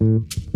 Mm-hmm.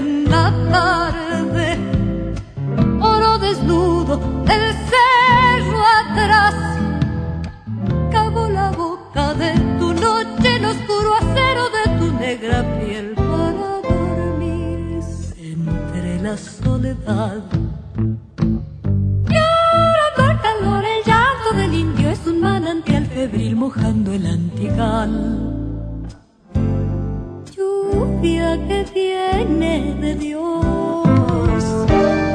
Duermen la tarde, oro desnudo del cerro atrás. Cabo la boca de tu noche en oscuro acero de negra piel para dormirse entre la soledad. Que viene de Dios,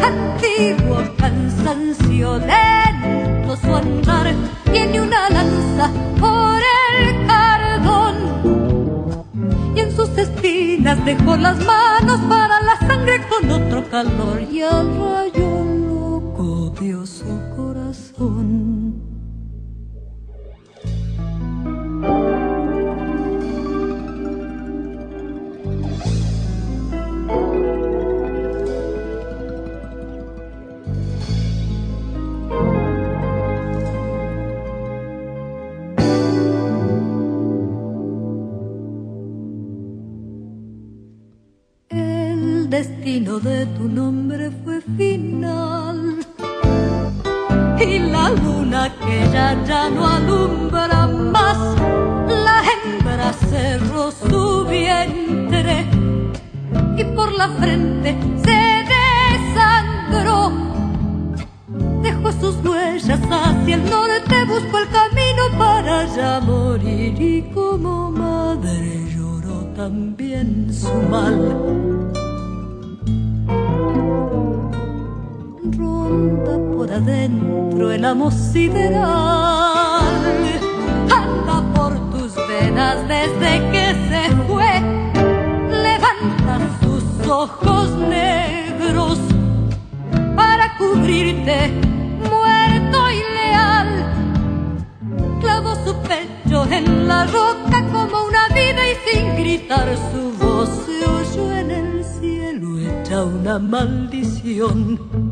antiguo cansancio lento su andar, tiene una lanza por el cardón sus espinas dejó las manos para la sangre con otro calor y al rayo loco dio su corazón. Destino de tu nombre fue final. Y la luna que ya, ya no alumbra más, la hembra cerró su vientre y por la frente se desangró. Dejó sus huellas hacia el norte, buscó el camino para ya morir y como madre lloró también su mal por adentro el amo sideral. Anda por tus venas desde que se fue. Levanta sus ojos negros para cubrirte, muerto y leal. Clavó su pecho en la roca como una vida y sin gritar su voz se oyó en el cielo hecha una maldición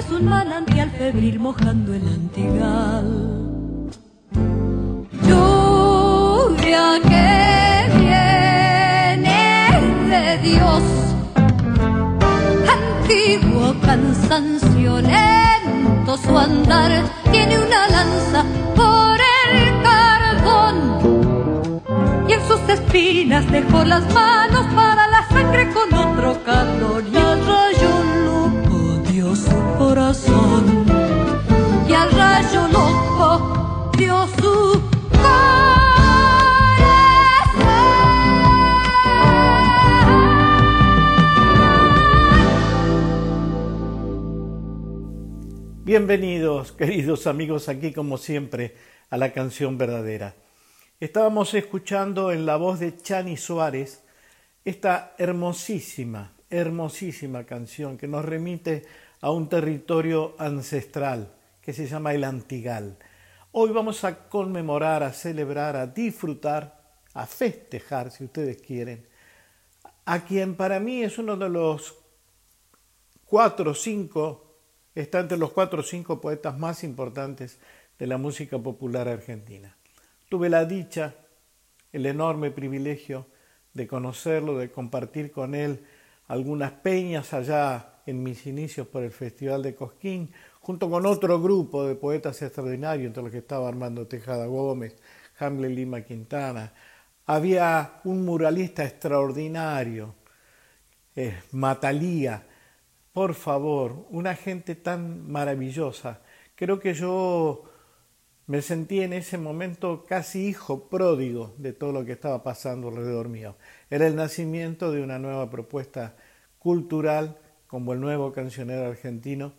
es un manantial febril mojando el antigal. Lluvia que viene de Dios, antiguo cansancio lento su andar, tiene una lanza por el carbón. Y en sus espinas dejó las manos para la sangre con otro calor corazón y al rayo loco dio su Bienvenidos, queridos amigos, aquí como siempre a la canción verdadera. Estábamos escuchando en la voz de Chani Suárez esta hermosísima, hermosísima canción que nos remite a un territorio ancestral que se llama el Antigal. Hoy vamos a conmemorar, a celebrar, a disfrutar, a festejar, si ustedes quieren, a quien para mí es uno de los cuatro o cinco, está entre los cuatro o cinco poetas más importantes de la música popular argentina. Tuve la dicha, el enorme privilegio de conocerlo, de compartir con él algunas peñas allá en mis inicios por el Festival de Cosquín, junto con otro grupo de poetas extraordinarios, entre los que estaba Armando Tejada Gómez, Hamlet Lima Quintana. Había un muralista extraordinario, eh, Matalía. Por favor, una gente tan maravillosa. Creo que yo me sentí en ese momento casi hijo pródigo de todo lo que estaba pasando alrededor mío. Era el nacimiento de una nueva propuesta cultural como el nuevo cancionero argentino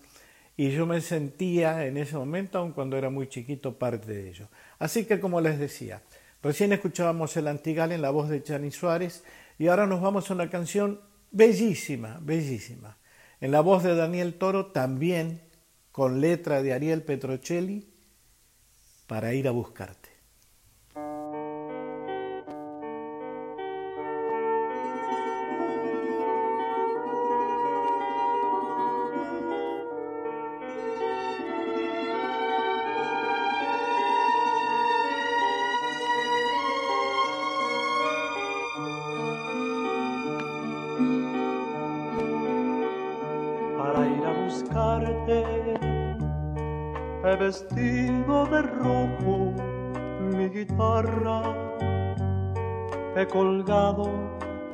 y yo me sentía en ese momento, aun cuando era muy chiquito, parte de ello. Así que como les decía, recién escuchábamos el Antigal en la voz de Chani Suárez y ahora nos vamos a una canción bellísima, bellísima, en la voz de Daniel Toro también con letra de Ariel Petrocelli para ir a buscarte.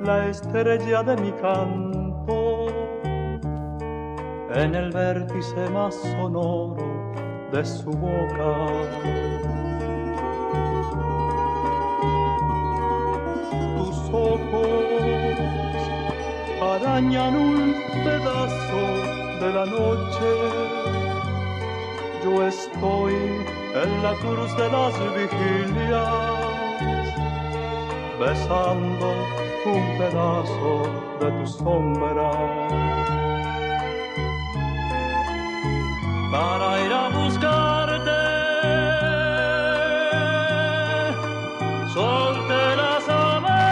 La estrella de mi canto en el vértice más sonoro de su boca. Tus ojos arañan un pedazo de la noche yo estoy en la cruz de las vigilias, besando un pedazo de tu sombra. Para ir a buscarte, solte las amarras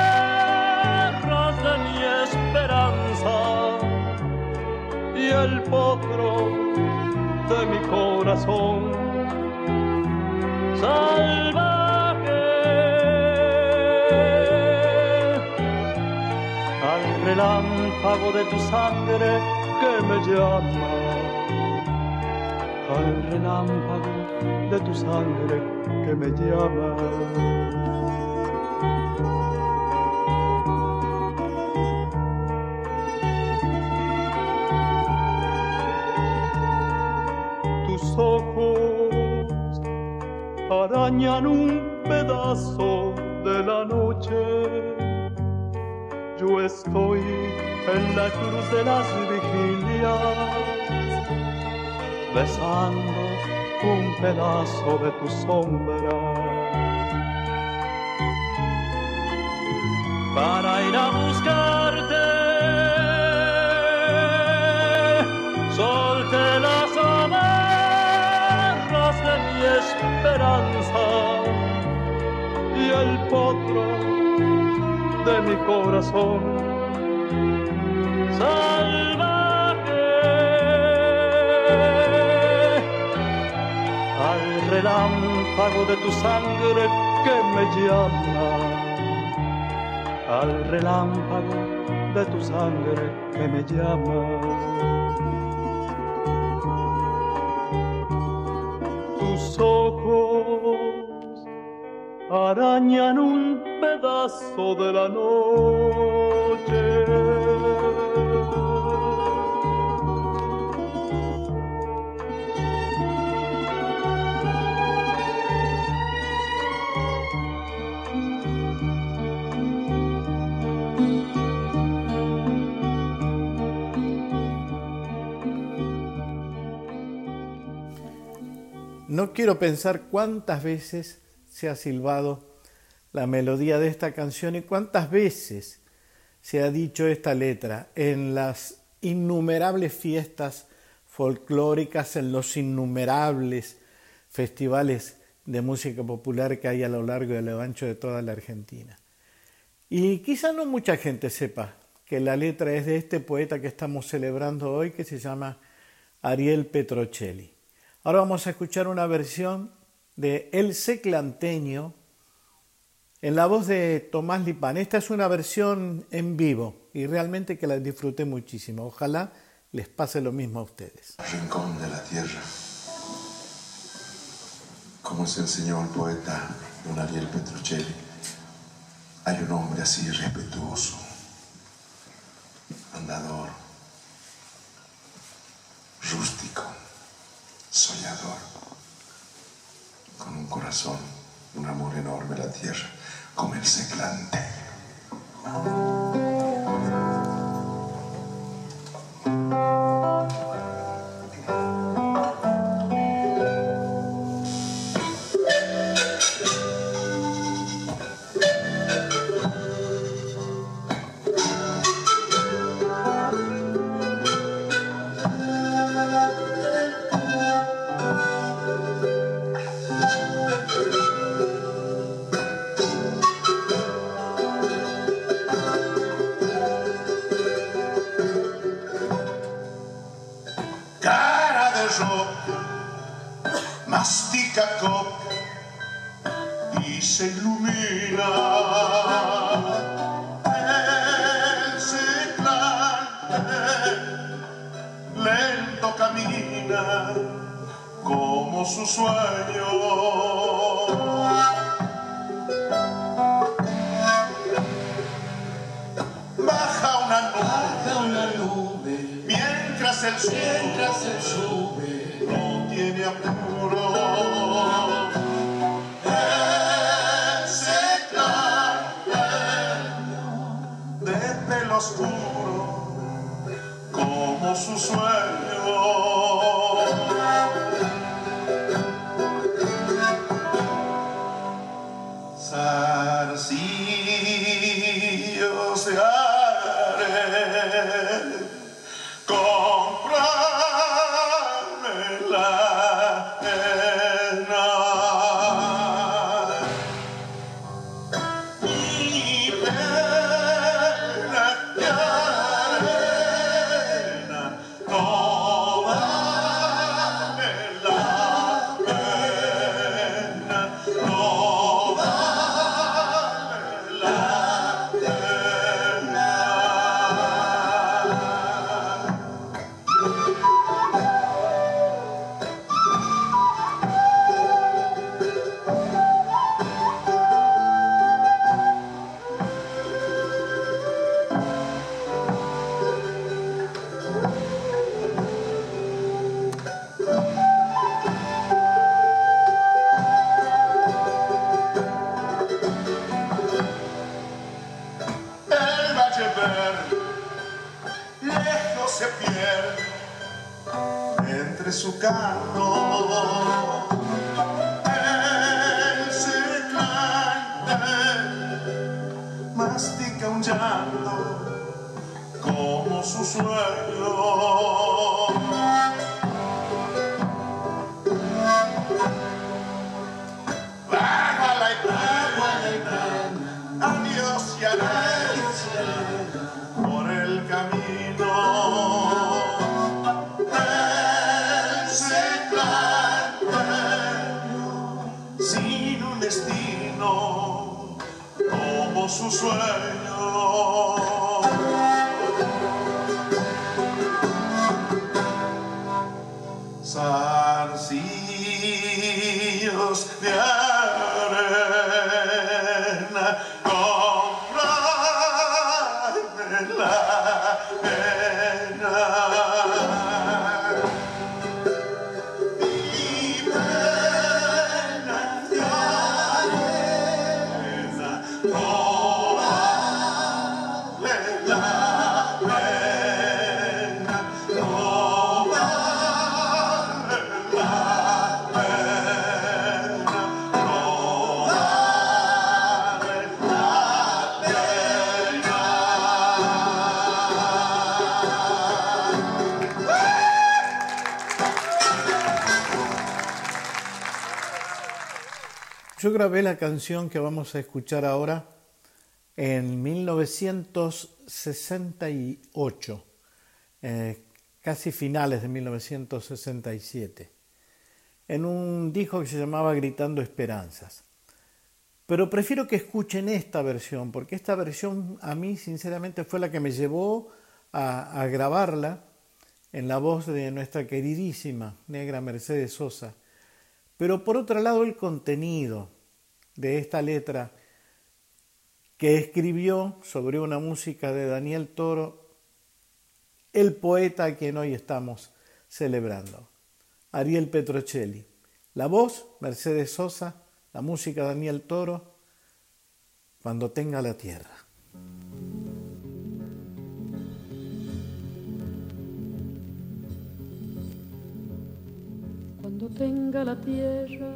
de mi esperanza y el potro de mi corazón relámpago de tu sangre que me llama. Al relámpago de tu sangre que me llama. Ojos arañan un pedazo en la cruz de las vigilias, besando un pedazo de tu sombra. Para ir a buscarte, solte las esperanza y el potro de mi corazón relámpago de tu sangre que me llama. Al relámpago de tu sangre que me llama. Ojos arañan un pedazo de la noche. No quiero pensar cuántas veces se ha silbado la melodía de esta canción y cuántas veces se ha dicho esta letra en las innumerables fiestas folclóricas, en los innumerables festivales de música popular que hay a lo largo y a lo ancho de toda la Argentina. Y quizá no mucha gente sepa que la letra es de este poeta que estamos celebrando hoy, que se llama Ariel Petrocelli. Ahora vamos a escuchar una versión de El Seclanteño en la voz de Tomás Lipán. Esta es una versión en vivo y realmente que la disfruté muchísimo. Ojalá les pase lo mismo a ustedes. Rincón de la tierra. Como se enseñó el poeta don Ariel Petrocelli, hay un hombre así respetuoso, sin un destino como su sueño. Grabé la canción que vamos a escuchar ahora en 1968, eh, casi finales de 1967, en un disco que se llamaba Gritando Esperanzas. Pero prefiero que escuchen esta versión, porque esta versión a mí sinceramente fue la que me llevó a, a grabarla en la voz de nuestra queridísima negra Mercedes Sosa pero por otro lado el contenido de esta letra que escribió sobre una música de Daniel Toro, el poeta a quien hoy estamos celebrando, Ariel Petrocelli. La voz, Mercedes Sosa, la música Daniel Toro, cuando tenga la tierra. Cuando tenga la tierra,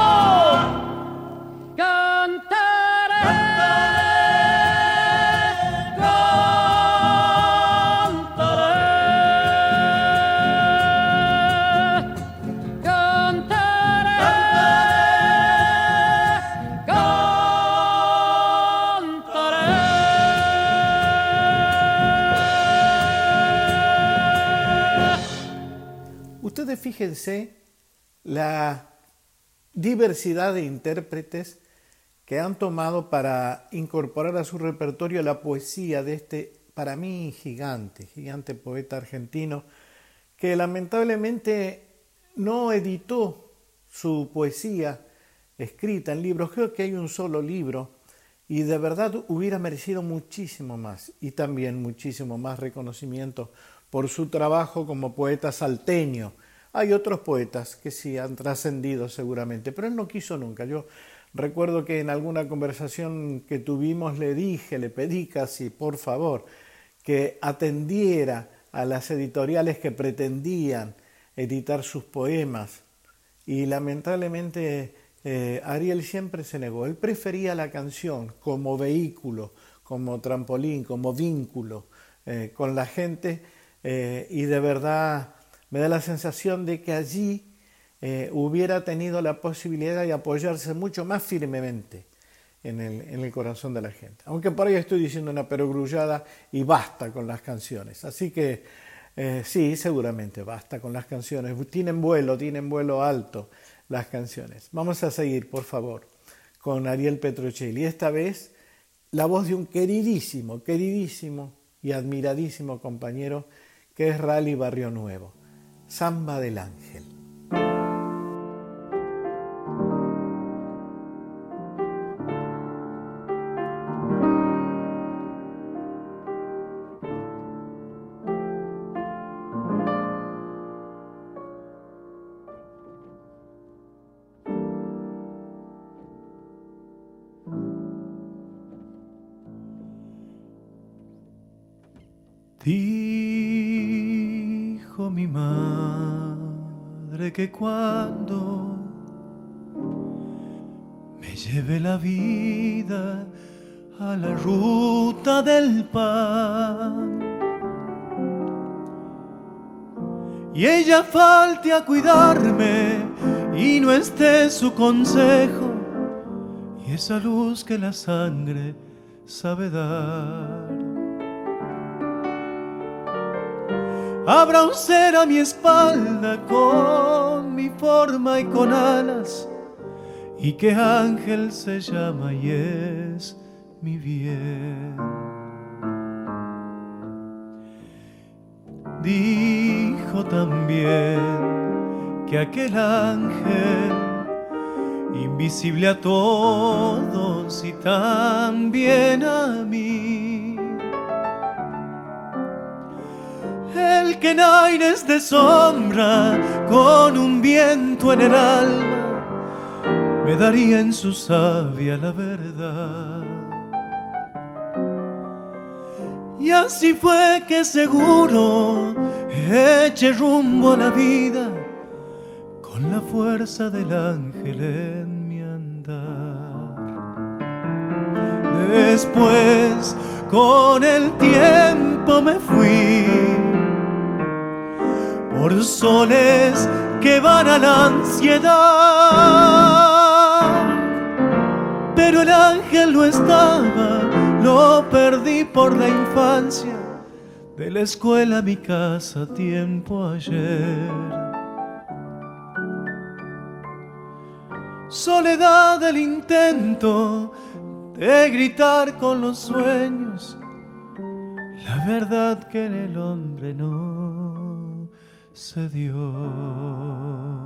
Fíjense la diversidad de intérpretes que han tomado para incorporar a su repertorio la poesía de este, para mí, gigante, gigante poeta argentino, que lamentablemente no editó su poesía escrita en libros, creo que hay un solo libro, y de verdad hubiera merecido muchísimo más, y también muchísimo más reconocimiento por su trabajo como poeta salteño. Hay otros poetas que sí han trascendido seguramente, pero él no quiso nunca. Yo recuerdo que en alguna conversación que tuvimos le dije, le pedí casi, por favor, que atendiera a las editoriales que pretendían editar sus poemas. Y lamentablemente eh, Ariel siempre se negó. Él prefería la canción como vehículo, como trampolín, como vínculo eh, con la gente eh, y de verdad me da la sensación de que allí eh, hubiera tenido la posibilidad de apoyarse mucho más firmemente en el, corazón de la gente. Aunque por ahí estoy diciendo una perogrullada y basta con las canciones. Así que eh, sí, seguramente basta con las canciones. Tienen vuelo, tienen vuelo alto las canciones. Vamos a seguir, por favor, con Ariel Petrocelli. Esta vez la voz de un queridísimo, queridísimo y admiradísimo compañero que es Rally Barrio Nuevo, Samba del Ángel. Cuando me lleve la vida a la ruta del pan y ella falte a cuidarme y no esté su consejo y esa luz que la sangre sabe dar. Habrá un ser a mi espalda con mi forma y con alas, y que ángel se llama y es mi bien. Dijo también que aquel ángel, invisible a todos y también a mí, que en aires de sombra, con un viento en el alma, me daría en su savia la verdad. Y así fue que seguro eché rumbo a la vida con la fuerza del ángel en mi andar. Después, con el tiempo me fui por soles que van a la ansiedad. Pero el ángel no estaba, lo perdí por la infancia, de la escuela a mi casa tiempo ayer. Soledad del intento de gritar con los sueños, la verdad que en el hombre no se dio.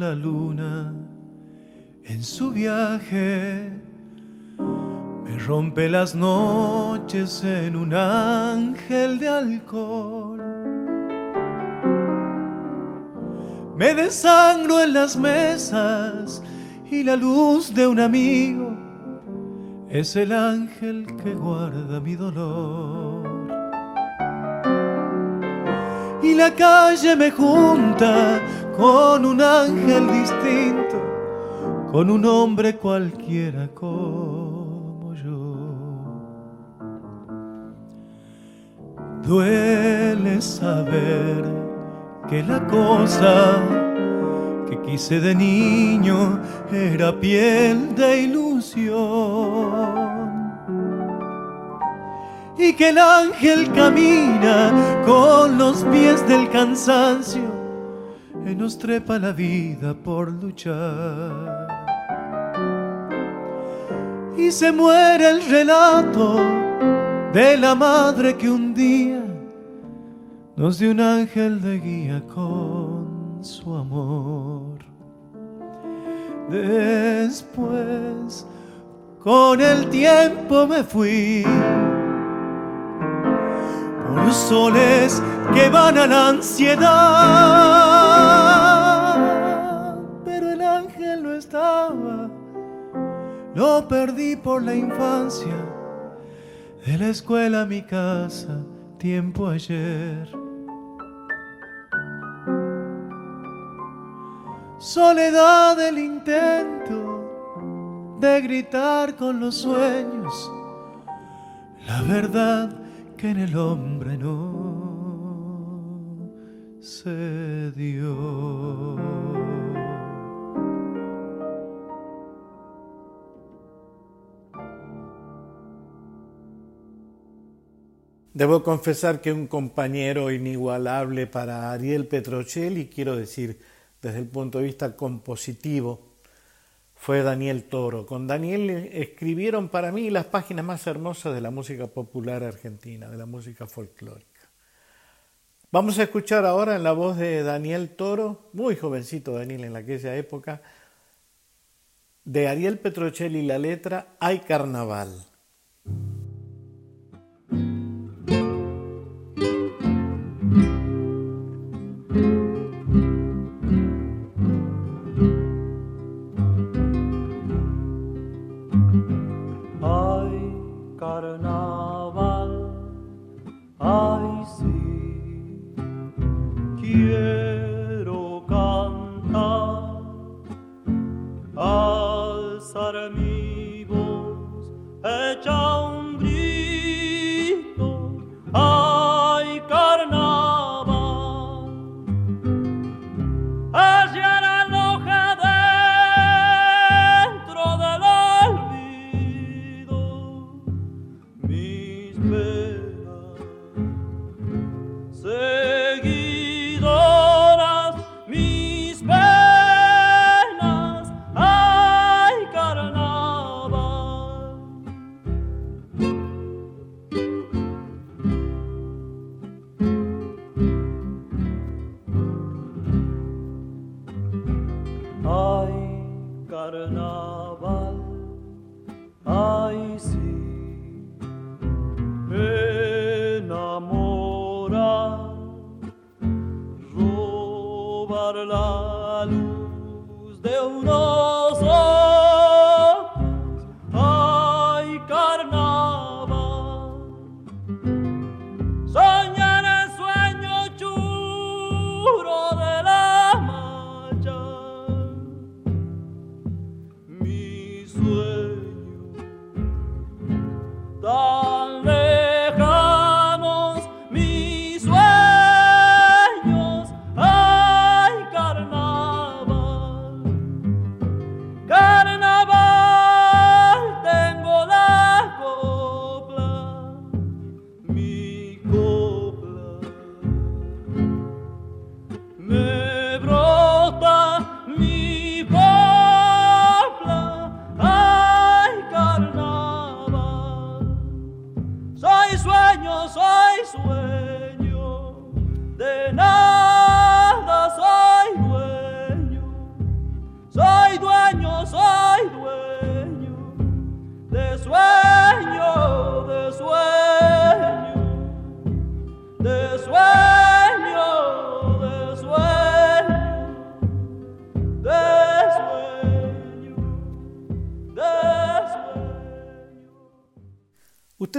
La luna en su viaje me rompe las noches en un ángel de alcohol. Me desangro en las mesas y la luz de un amigo es el ángel que guarda mi dolor. Y la calle me junta con un ángel distinto, con un hombre cualquiera como yo. Duele saber que la cosa que quise de niño era piel de ilusión y que el ángel camina con los pies del cansancio y nos trepa la vida por luchar. Y se muere el relato de la madre que un día nos dio un ángel de guía con su amor. Después, con el tiempo me fui por soles que van a la ansiedad. Pero el ángel no estaba, lo perdí por la infancia, de la escuela a mi casa, tiempo ayer. Soledad del intento de gritar con los sueños, la verdad que en el hombre no se dio. Debo confesar que un compañero inigualable para Ariel Petrocelli, quiero decir desde el punto de vista compositivo, fue Daniel Toro. Con Daniel escribieron para mí las páginas más hermosas de la música popular argentina, de la música folclórica. Vamos a escuchar ahora en la voz de Daniel Toro, muy jovencito Daniel en aquella época, de Ariel Petrocelli la letra Hay Carnaval.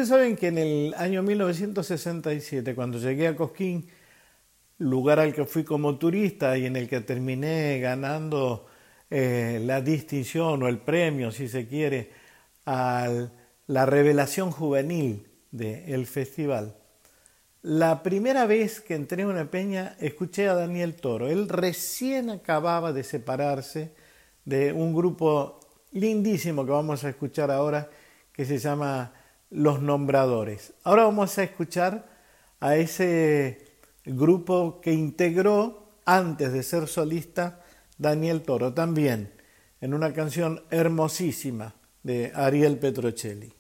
Ustedes saben que en el año 1967, cuando llegué a Cosquín, lugar al que fui como turista y en el que terminé ganando eh, la distinción o el premio, si se quiere, a la revelación juvenil del festival. La primera vez que entré en una peña escuché a Daniel Toro. Él recién acababa de separarse de un grupo lindísimo que vamos a escuchar ahora que se llama Los Nombradores. Ahora vamos a escuchar a ese grupo que integró antes de ser solista Daniel Toro también en una canción hermosísima de Ariel Petrocelli.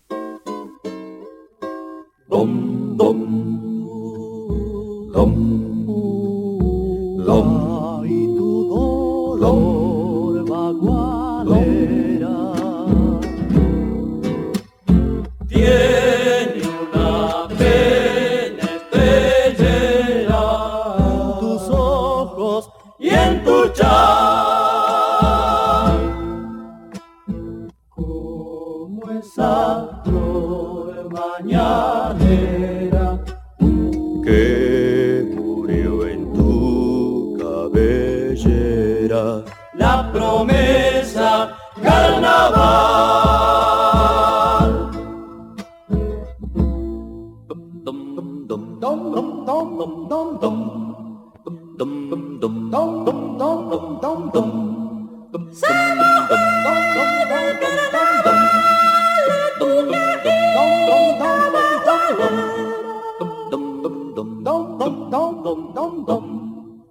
bom, bom, bom.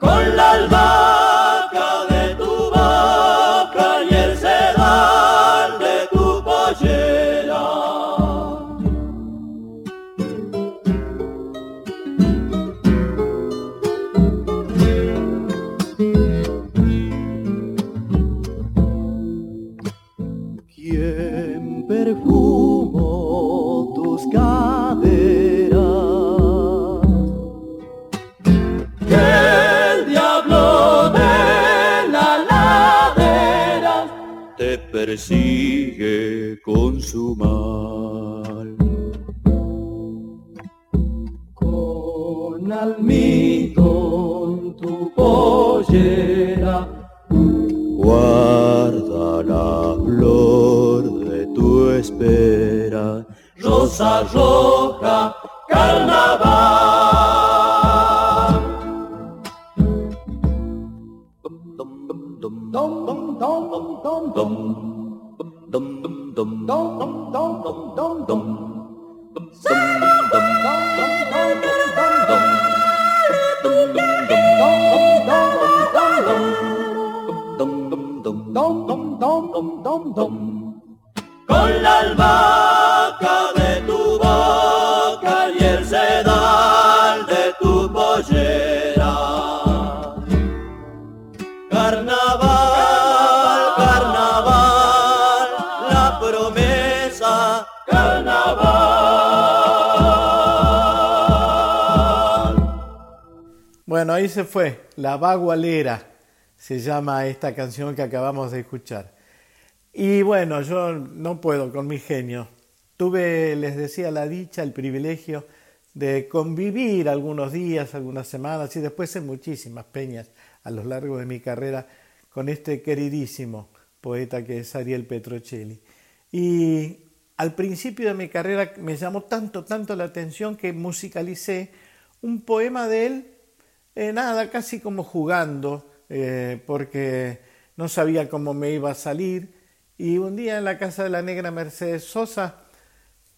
Con la alba сажу. Se fue, La Bagualera se llama esta canción que acabamos de escuchar. Y bueno, yo no puedo con mi genio. Tuve, les decía, la dicha, el privilegio de convivir algunos días, algunas semanas y después en muchísimas peñas a lo largo de mi carrera con este queridísimo poeta que es Ariel Petrocelli. Y al principio de mi carrera me llamó tanto, tanto la atención que musicalicé un poema de él, eh, nada, casi como jugando, eh, porque no sabía cómo me iba a salir. Y un día en la casa de la negra Mercedes Sosa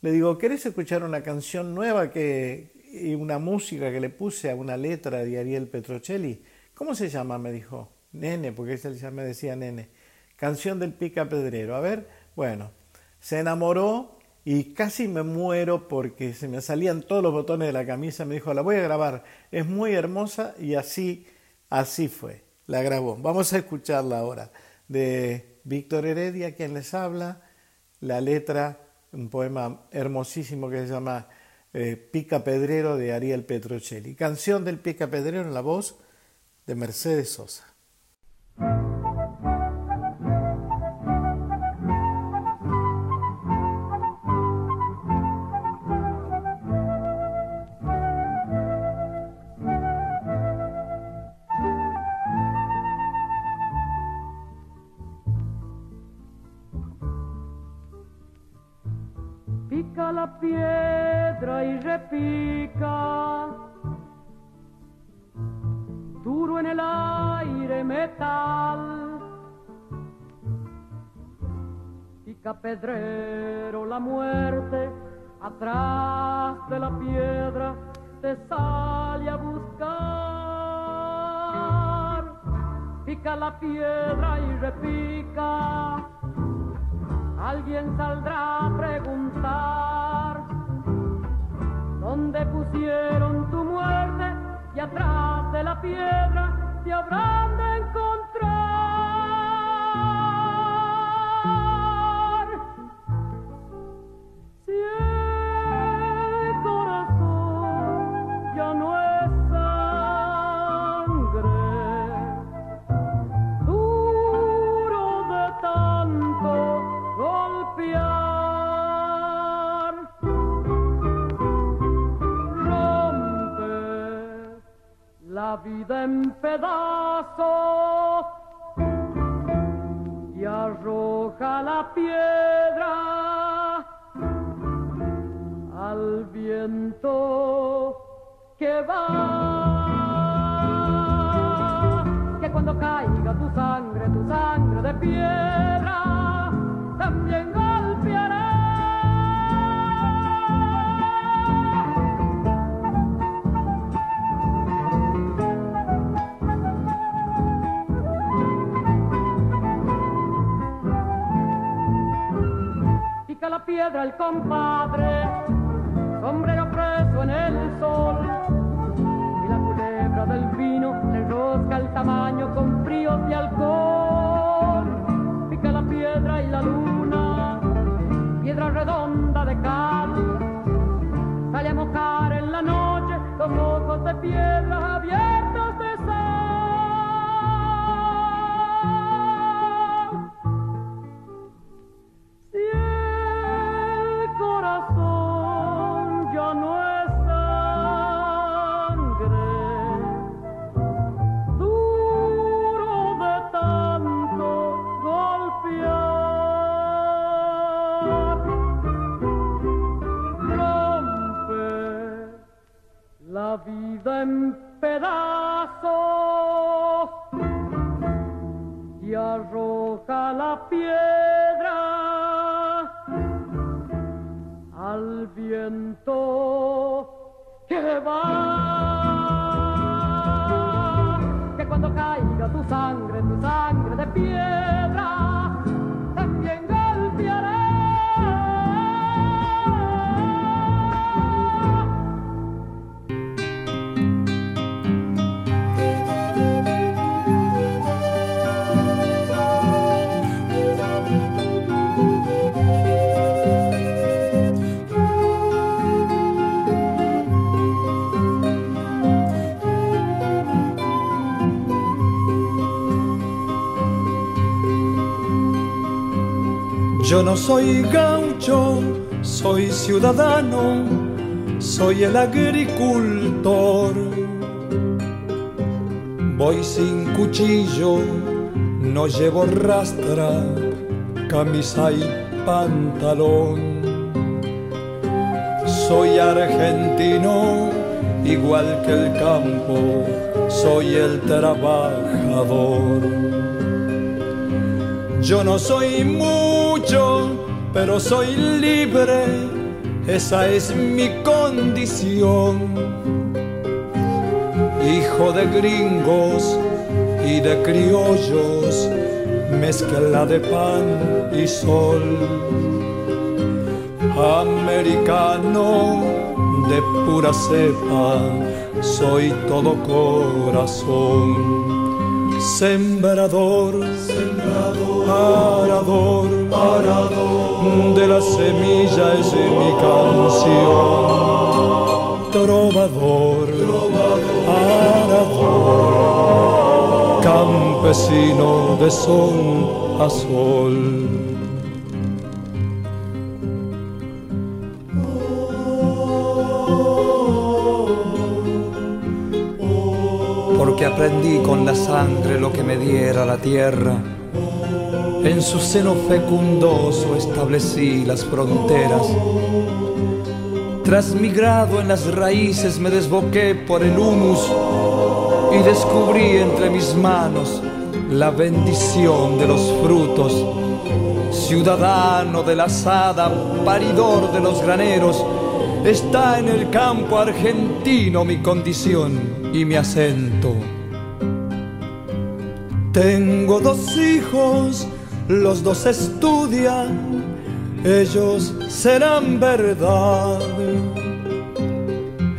le digo, ¿querés escuchar una canción nueva que, y una música que le puse a una letra de Ariel Petrocelli? ¿Cómo se llama? Me dijo. Nene, porque él ya me decía nene. Canción del Pica Pedrero. A ver, bueno, se enamoró y casi me muero porque se me salían todos los botones de la camisa. Me dijo, la voy a grabar. Es muy hermosa y así, así fue. La grabó. Vamos a escucharla ahora. De Víctor Heredia, quien les habla. La letra, un poema hermosísimo que se llama eh, Pica Pedrero de Ariel Petrocelli. Canción del Pica Pedrero en la voz de Mercedes Sosa. Metal. Pica pedrero la muerte, atrás de la piedra te sale a buscar. Pica la piedra y repica alguien saldrá a preguntar dónde pusieron tu muerte y atrás de la piedra te habrán de. Vida en pedazos y arroja la piedra al viento que va. Que cuando caiga tu sangre, tu sangre de piedra, también piedra el compadre, sombrero preso en el sol. Y la culebra del vino le rosca el tamaño con fríos de alcohol. Pica la piedra y la luna, piedra redonda de cal. Sale a mojar en la noche los ojos de piedra Yo no soy gaucho, soy ciudadano, soy el agricultor. Voy sin cuchillo, no llevo rastra, camisa y pantalón. Soy argentino, igual que el campo, soy el trabajador. Yo no soy mucho, pero soy libre, esa es mi condición. Hijo de gringos y de criollos, mezcla de pan y sol. Americano de pura cepa, soy todo corazón. Sembrador, sembrador, arador, arador, de la semilla es mi canción. Trovador, arador, campesino de sol a sol. porque aprendí con la sangre lo que me diera la tierra. En su seno fecundoso establecí las fronteras. Transmigrado en las raíces me desboqué por el humus y descubrí entre mis manos la bendición de los frutos. Ciudadano de la asada, paridor de los graneros, está en el campo argentino mi condición y mi acento. Tengo dos hijos, los dos estudian, ellos serán verdad.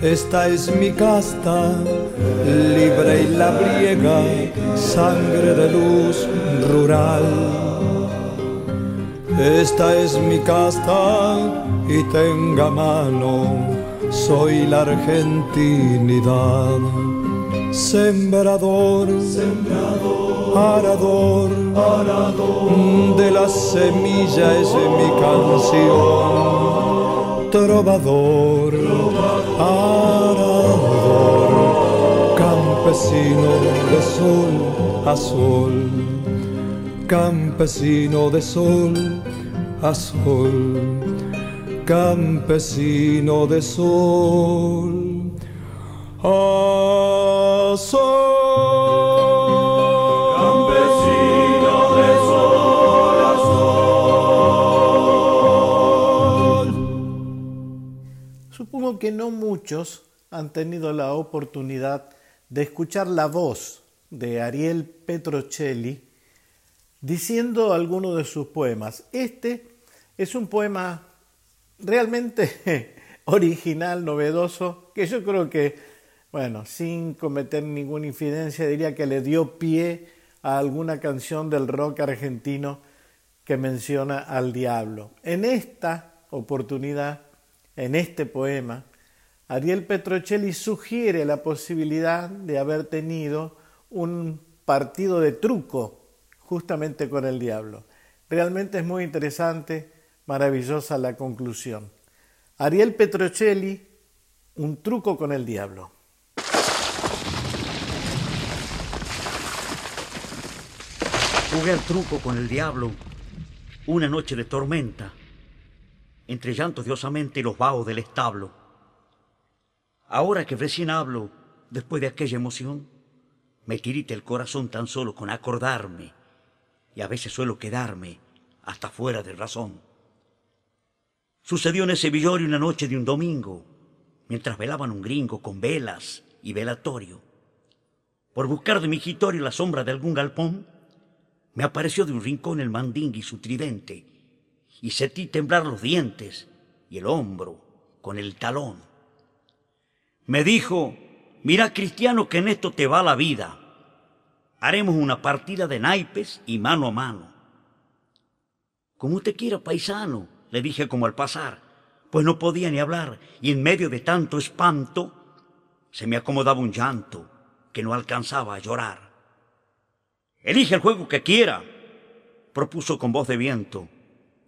Esta es mi casta, libre y labriega, sangre de luz rural. Esta es mi casta y tenga mano, soy la argentinidad. Sembrador, sembrador, arador, arador, de la semilla es mi canción. Trovador, arador, campesino de sol a sol, campesino de sol a sol, campesino de sol a sol. Que no muchos han tenido la oportunidad de escuchar la voz de Ariel Petrocelli diciendo alguno de sus poemas. Este es un poema realmente original, novedoso, que yo creo que, bueno, sin cometer ninguna infidencia, diría que le dio pie a alguna canción del rock argentino que menciona al diablo. En esta oportunidad, en este poema, Ariel Petrocelli sugiere la posibilidad de haber tenido un partido de truco justamente con el diablo. Realmente es muy interesante, maravillosa la conclusión. Ariel Petrocelli, un truco con el diablo. Jugué al truco con el diablo una noche de tormenta, entre llantos de osamente y los vaos del establo. Ahora que recién hablo, después de aquella emoción, me tirita el corazón tan solo con acordarme, y a veces suelo quedarme hasta fuera de razón. Sucedió en ese villorio una noche de un domingo, mientras velaban un gringo con velas y velatorio. Por buscar de mi jitorio la sombra de algún galpón, me apareció de un rincón el mandingue y su tridente, y sentí temblar los dientes y el hombro con el talón. Me dijo, mira cristiano que en esto te va la vida. Haremos una partida de naipes y mano a mano. Como usted quiera, paisano, le dije como al pasar, pues no podía ni hablar, y en medio de tanto espanto se me acomodaba un llanto que no alcanzaba a llorar. Elige el juego que quiera, propuso con voz de viento,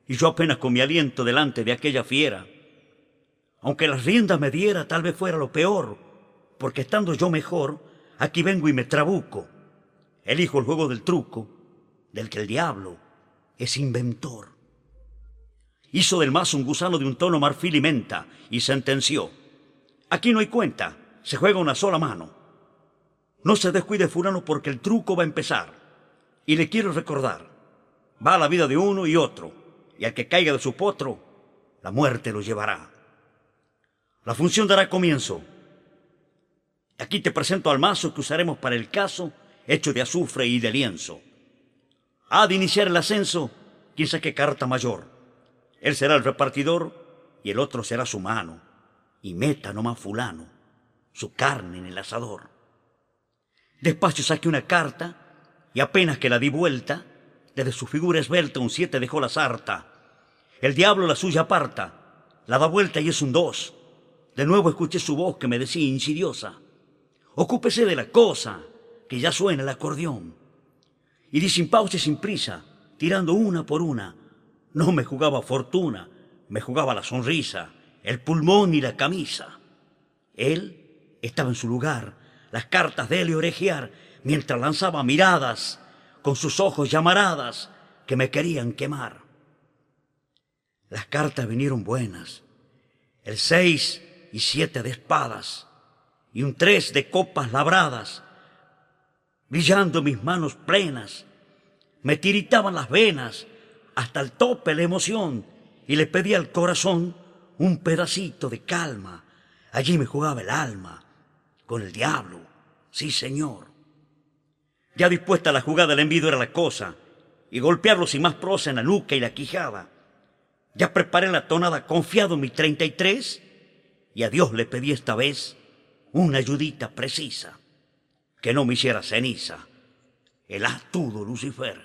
y yo apenas con mi aliento delante de aquella fiera. Aunque las riendas me diera, tal vez fuera lo peor, porque estando yo mejor, aquí vengo y me trabuco. Elijo el juego del truco, del que el diablo es inventor. Hizo del mazo un gusano de un tono marfil y menta y sentenció. Aquí no hay cuenta, se juega una sola mano. No se descuide Furano porque el truco va a empezar. Y le quiero recordar, va la vida de uno y otro, y al que caiga de su potro, la muerte lo llevará. La función dará comienzo. Aquí te presento al mazo que usaremos para el caso, hecho de azufre y de lienzo. Ha de iniciar el ascenso, quien saque carta mayor. Él será el repartidor y el otro será su mano. Y meta nomás fulano, su carne en el asador. Despacio saqué una carta y apenas que la di vuelta, desde su figura esbelta un siete dejó la sarta. El diablo la suya aparta, la da vuelta y es un dos. De nuevo escuché su voz que me decía insidiosa, ocúpese de la cosa, que ya suena el acordeón. Y di sin pausa y sin prisa, tirando una por una, no me jugaba fortuna, me jugaba la sonrisa, el pulmón y la camisa. Él estaba en su lugar, las cartas de él y orejear, mientras lanzaba miradas con sus ojos llamaradas que me querían quemar. Las cartas vinieron buenas. el seis y siete de espadas, y un tres de copas labradas, brillando mis manos plenas, me tiritaban las venas hasta el tope la emoción, y le pedía al corazón un pedacito de calma. Allí me jugaba el alma, con el diablo, sí señor. Ya dispuesta la jugada, el envido era la cosa, y golpearlo sin más prosa en la nuca y la quijada. Ya preparé la tonada confiado en mi 33 y a Dios le pedí esta vez una ayudita precisa, que no me hiciera ceniza, el astudo Lucifer.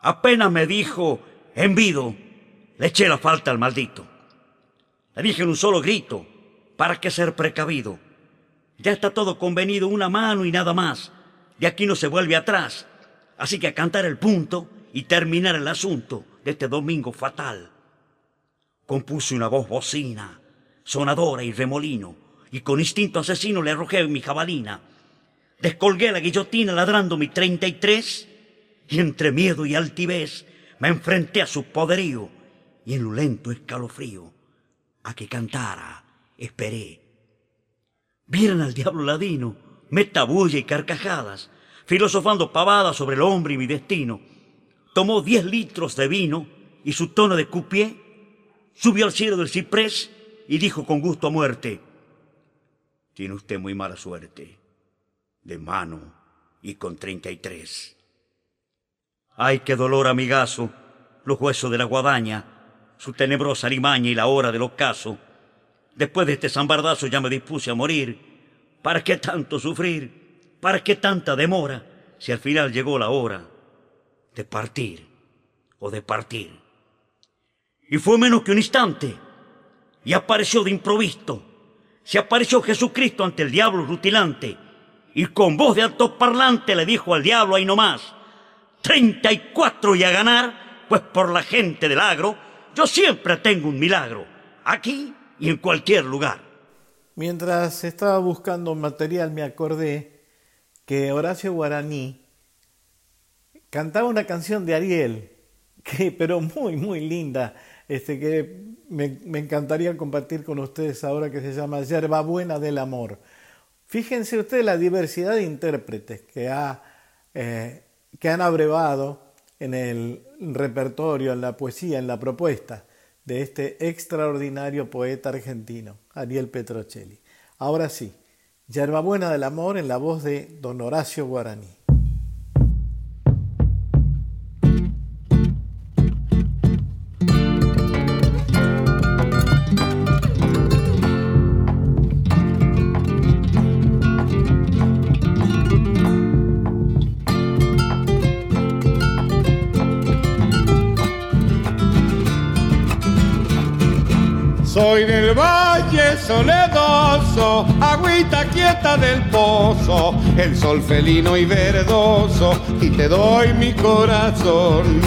Apenas me dijo, envido, le eché la falta al maldito. Le dije en un solo grito, ¿para qué ser precavido? Ya está todo convenido, una mano y nada más. De aquí no se vuelve atrás. Así que a cantar el punto y terminar el asunto de este domingo fatal. Compuse una voz bocina, sonadora y remolino, y con instinto asesino le arrojé mi jabalina. Descolgué la guillotina ladrando mi treinta y tres, y entre miedo y altivez me enfrenté a su poderío, y en un lento escalofrío, a que cantara, esperé. Vieran al diablo ladino, meta bulla y carcajadas, filosofando pavadas sobre el hombre y mi destino. Tomó diez litros de vino y su tono de cupié, subió al cielo del ciprés y dijo con gusto a muerte, tiene usted muy mala suerte, de mano y con treinta y tres. Ay, qué dolor, amigazo, los huesos de la guadaña, su tenebrosa limaña y la hora del ocaso. Después de este zambardazo ya me dispuse a morir. ¿Para qué tanto sufrir? ¿Para qué tanta demora si al final llegó la hora de partir o de partir? Y fue menos que un instante y apareció de improvisto. Se apareció Jesucristo ante el diablo rutilante y con voz de alto parlante le dijo al diablo ahí nomás, treinta y cuatro y a ganar, pues por la gente del agro yo siempre tengo un milagro, aquí y en cualquier lugar. Mientras estaba buscando material me acordé que Horacio Guaraní cantaba una canción de Ariel, que, pero muy, muy linda, este, que me, me encantaría compartir con ustedes ahora, que se llama Yerba Buena del Amor. Fíjense ustedes la diversidad de intérpretes que, ha, eh, que han abrevado en el repertorio, en la poesía, en la propuesta de este extraordinario poeta argentino, Ariel Petrocelli. Ahora sí, Yerbabuena del Amor en la voz de don Horacio Guaraní. Soledoso, agüita quieta del pozo, el sol felino y verdoso, y te doy mi corazón.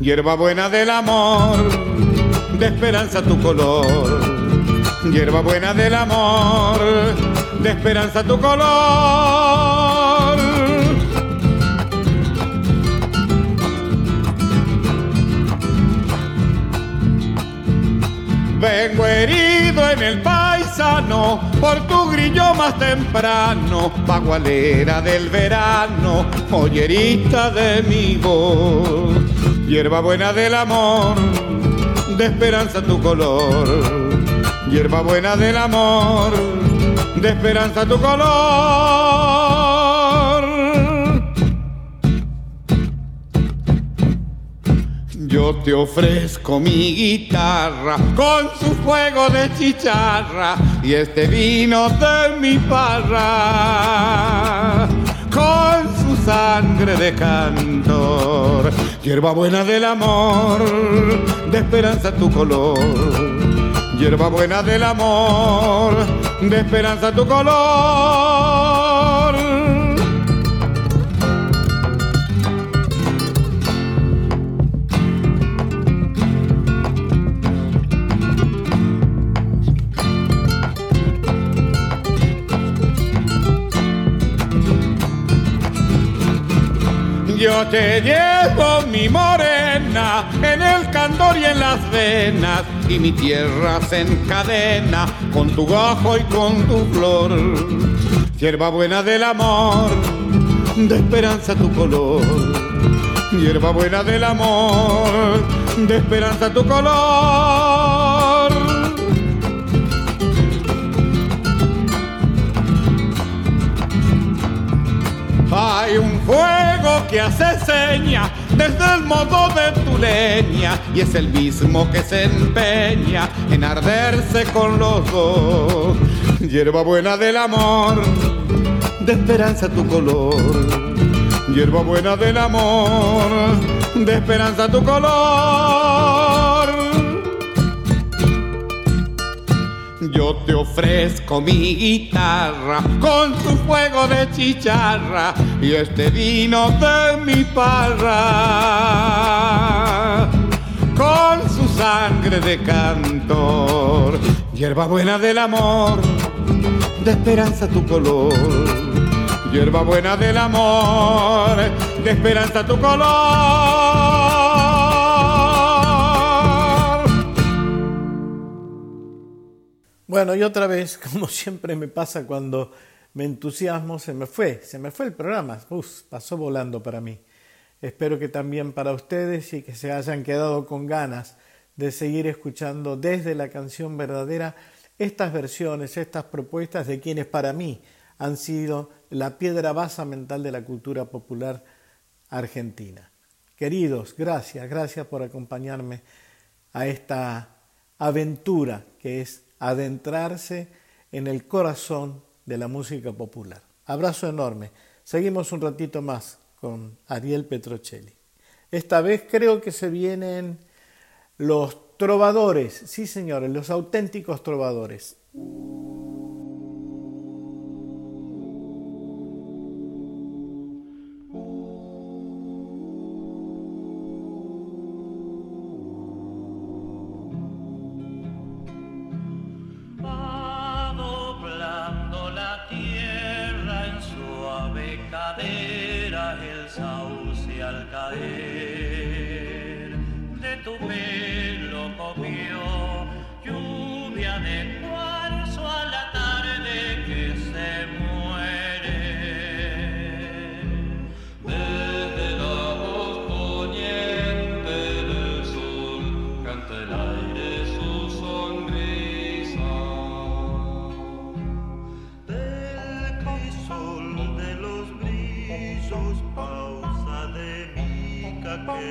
Hierba buena del amor, de esperanza tu color. Hierba buena del amor, de esperanza tu color. Vengo herido en el paisano por tu grillo más temprano, bagualera del verano, joyerita de mi voz, hierba buena del amor, de esperanza tu color, hierba buena del amor, de esperanza tu color. Te ofrezco mi guitarra con su fuego de chicharra y este vino de mi parra con su sangre de cantor. Hierba buena del amor, de esperanza tu color. Hierba buena del amor, de esperanza tu color. Yo te llevo mi morena en el candor y en las venas, y mi tierra se encadena con tu gajo y con tu flor. Hierba buena del amor, de esperanza tu color. Hierba buena del amor, de esperanza tu color. Hay un fuego que hace seña desde el modo de tu leña y es el mismo que se empeña en arderse con los dos. Hierba buena del amor, de esperanza tu color. Hierba buena del amor, de esperanza tu color. Yo te ofrezco mi guitarra con su fuego de chicharra y este vino de mi parra con su sangre de cantor. Hierba buena del amor, de esperanza tu color. Hierba buena del amor, de esperanza tu color. Bueno, y otra vez, como siempre me pasa cuando me entusiasmo, se me fue, se me fue el programa, Uf, pasó volando para mí. Espero que también para ustedes y que se hayan quedado con ganas de seguir escuchando desde la canción verdadera estas versiones, estas propuestas de quienes para mí han sido la piedra basa mental de la cultura popular argentina. Queridos, gracias, gracias por acompañarme a esta aventura que es adentrarse en el corazón de la música popular. Abrazo enorme. Seguimos un ratito más con Ariel Petrocelli. Esta vez creo que se vienen los trovadores, sí señores, los auténticos trovadores. La fiesta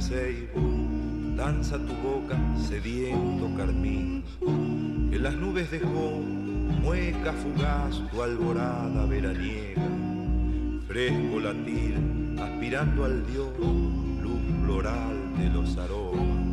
ceibo danza tu boca sediento carmín, que las nubes dejó mueca fugaz tu alborada veraniega, fresco latir, aspirando al dios, luz floral de los aromas.